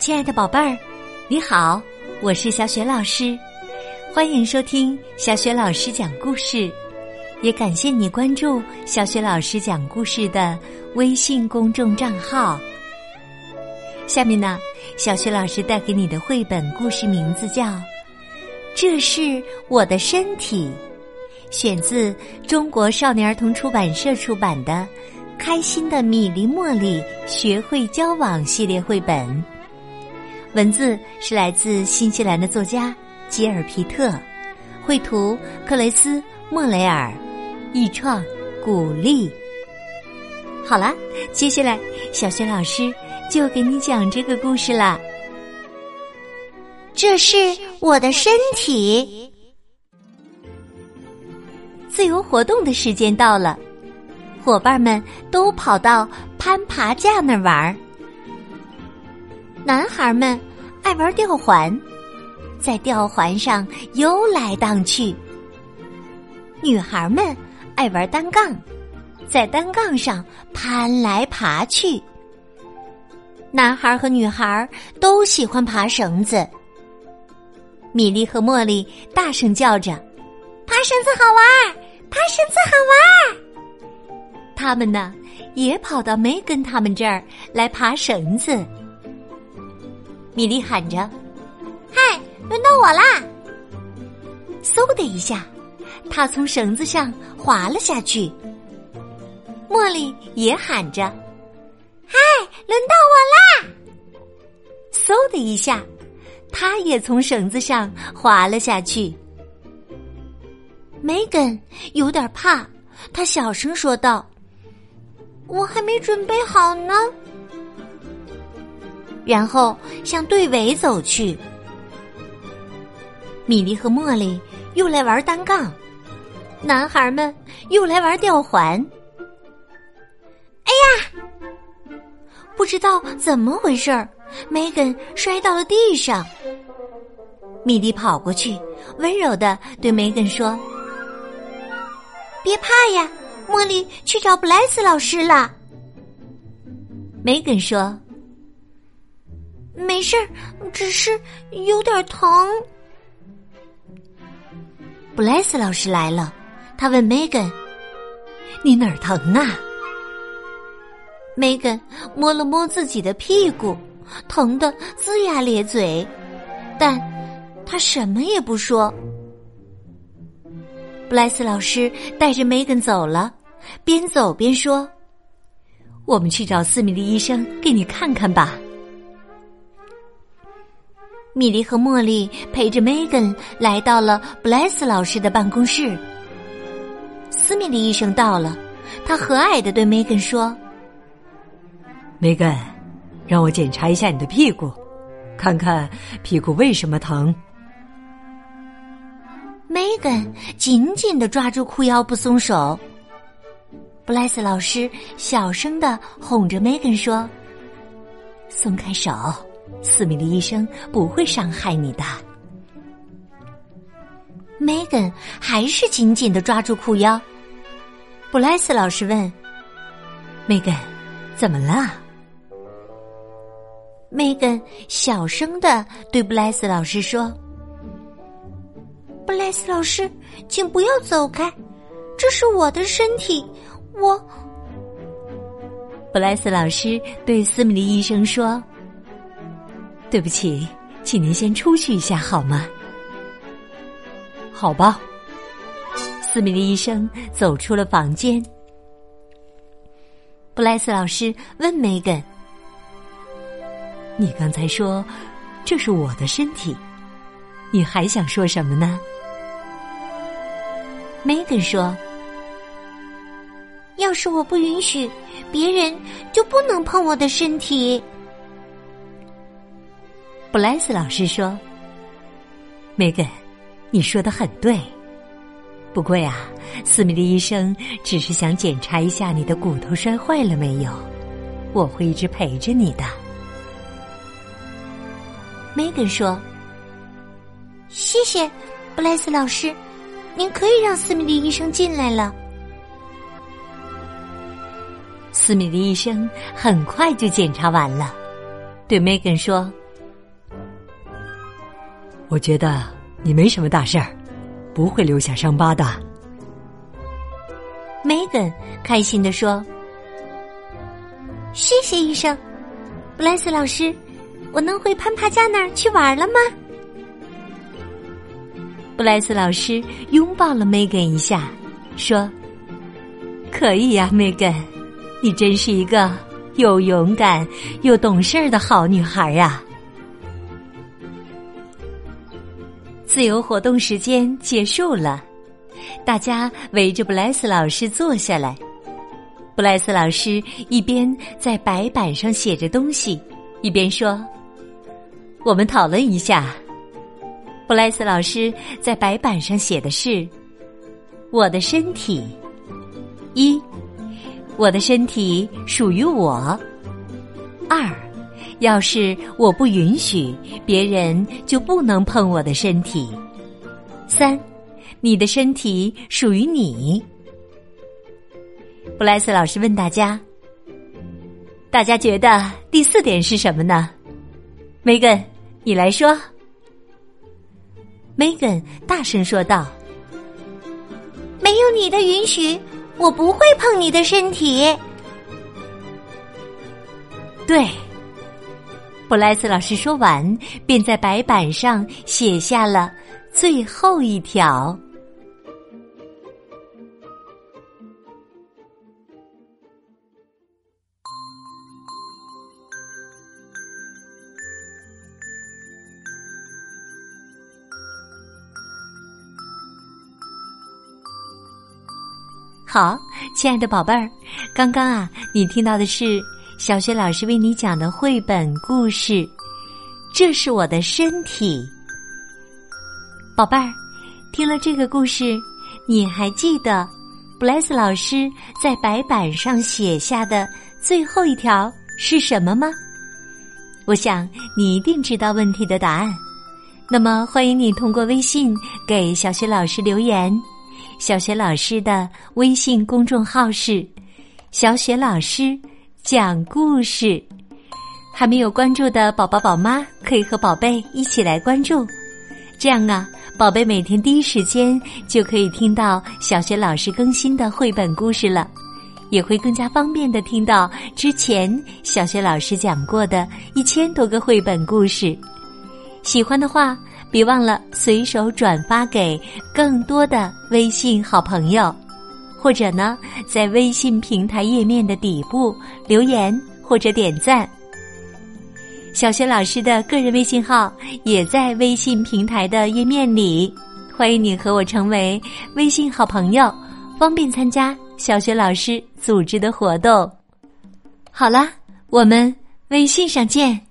亲爱的宝贝儿，你好，我是小雪老师，欢迎收听小雪老师讲故事，也感谢你关注小雪老师讲故事的微信公众账号。下面呢，小雪老师带给你的绘本故事名字叫《这是我的身体》，选自中国少年儿童出版社出版的。开心的米粒茉莉学会交往系列绘本，文字是来自新西兰的作家吉尔皮特，绘图克雷斯莫雷尔，译创古丽。好了，接下来小雪老师就给你讲这个故事啦。这是我的身体，自由活动的时间到了。伙伴们都跑到攀爬架那儿玩儿。男孩们爱玩吊环，在吊环上游来荡去；女孩们爱玩单杠，在单杠上攀来爬去。男孩和女孩都喜欢爬绳子。米莉和茉莉大声叫着：“爬绳子好玩，爬绳子好玩！”他们呢，也跑到梅根他们这儿来爬绳子。米莉喊着：“嗨，轮到我啦！”嗖的一下，他从绳子上滑了下去。茉莉也喊着：“嗨，轮到我啦！”嗖的一下，他也从绳子上滑了下去。梅根有点怕，他小声说道。我还没准备好呢，然后向队尾走去。米莉和茉莉又来玩单杠，男孩们又来玩吊环。哎呀，不知道怎么回事儿，梅根摔到了地上。米莉跑过去，温柔的对梅根说：“别怕呀。”茉莉去找布莱斯老师了。梅根说：“没事儿，只是有点疼。”布莱斯老师来了，他问梅根：“你哪儿疼啊？”梅根摸了摸自己的屁股，疼得龇牙咧嘴，但他什么也不说。布莱斯老师带着梅根走了。边走边说：“我们去找斯米利医生给你看看吧。”米莉和茉莉陪着 Megan 来到了布莱斯老师的办公室。斯米利医生到了，他和蔼的对 Megan 说：“：“Megan，，让我检查一下你的屁股，看看屁股为什么疼。” ”Megan 紧紧的抓住裤腰不松手。布莱斯老师小声的哄着 Megan 说：“松开手，斯米利医生不会伤害你的。”梅根还是紧紧的抓住裤腰。布莱斯老师问：“梅根，怎么了？”梅根小声的对布莱斯老师说：“布莱斯老师，请不要走开，这是我的身体。”我，布莱斯老师对斯米利医生说：“对不起，请您先出去一下好吗？”好吧。斯米利医生走出了房间。布莱斯老师问梅根：“你刚才说这是我的身体，你还想说什么呢？”梅根说。要是我不允许，别人就不能碰我的身体。布莱斯老师说：“梅根，你说的很对。不过呀，斯米利医生只是想检查一下你的骨头摔坏了没有。我会一直陪着你的。”梅根说：“谢谢，布莱斯老师，您可以让斯米利医生进来了。”斯米利医生很快就检查完了，对梅根说：“我觉得你没什么大事儿，不会留下伤疤的。梅根开心的说：“谢谢医生，布莱斯老师，我能回潘帕家那儿去玩了吗？”布莱斯老师拥抱了梅根一下，说：“可以呀，梅根，你真是一个又勇敢又懂事儿的好女孩呀。”自由活动时间结束了，大家围着布莱斯老师坐下来。布莱斯老师一边在白板上写着东西，一边说：“我们讨论一下。”布莱斯老师在白板上写的是：“我的身体，一，我的身体属于我；二。”要是我不允许，别人就不能碰我的身体。三，你的身体属于你。布莱斯老师问大家：“大家觉得第四点是什么呢？”梅根，你来说。梅根大声说道：“没有你的允许，我不会碰你的身体。”对。布莱斯老师说完，便在白板上写下了最后一条。好，亲爱的宝贝儿，刚刚啊，你听到的是。小雪老师为你讲的绘本故事，这是我的身体，宝贝儿。听了这个故事，你还记得布莱斯老师在白板上写下的最后一条是什么吗？我想你一定知道问题的答案。那么，欢迎你通过微信给小雪老师留言。小雪老师的微信公众号是“小雪老师”。讲故事，还没有关注的宝宝宝妈可以和宝贝一起来关注，这样啊，宝贝每天第一时间就可以听到小学老师更新的绘本故事了，也会更加方便的听到之前小学老师讲过的一千多个绘本故事。喜欢的话，别忘了随手转发给更多的微信好朋友。或者呢，在微信平台页面的底部留言或者点赞。小学老师的个人微信号也在微信平台的页面里，欢迎你和我成为微信好朋友，方便参加小学老师组织的活动。好了，我们微信上见。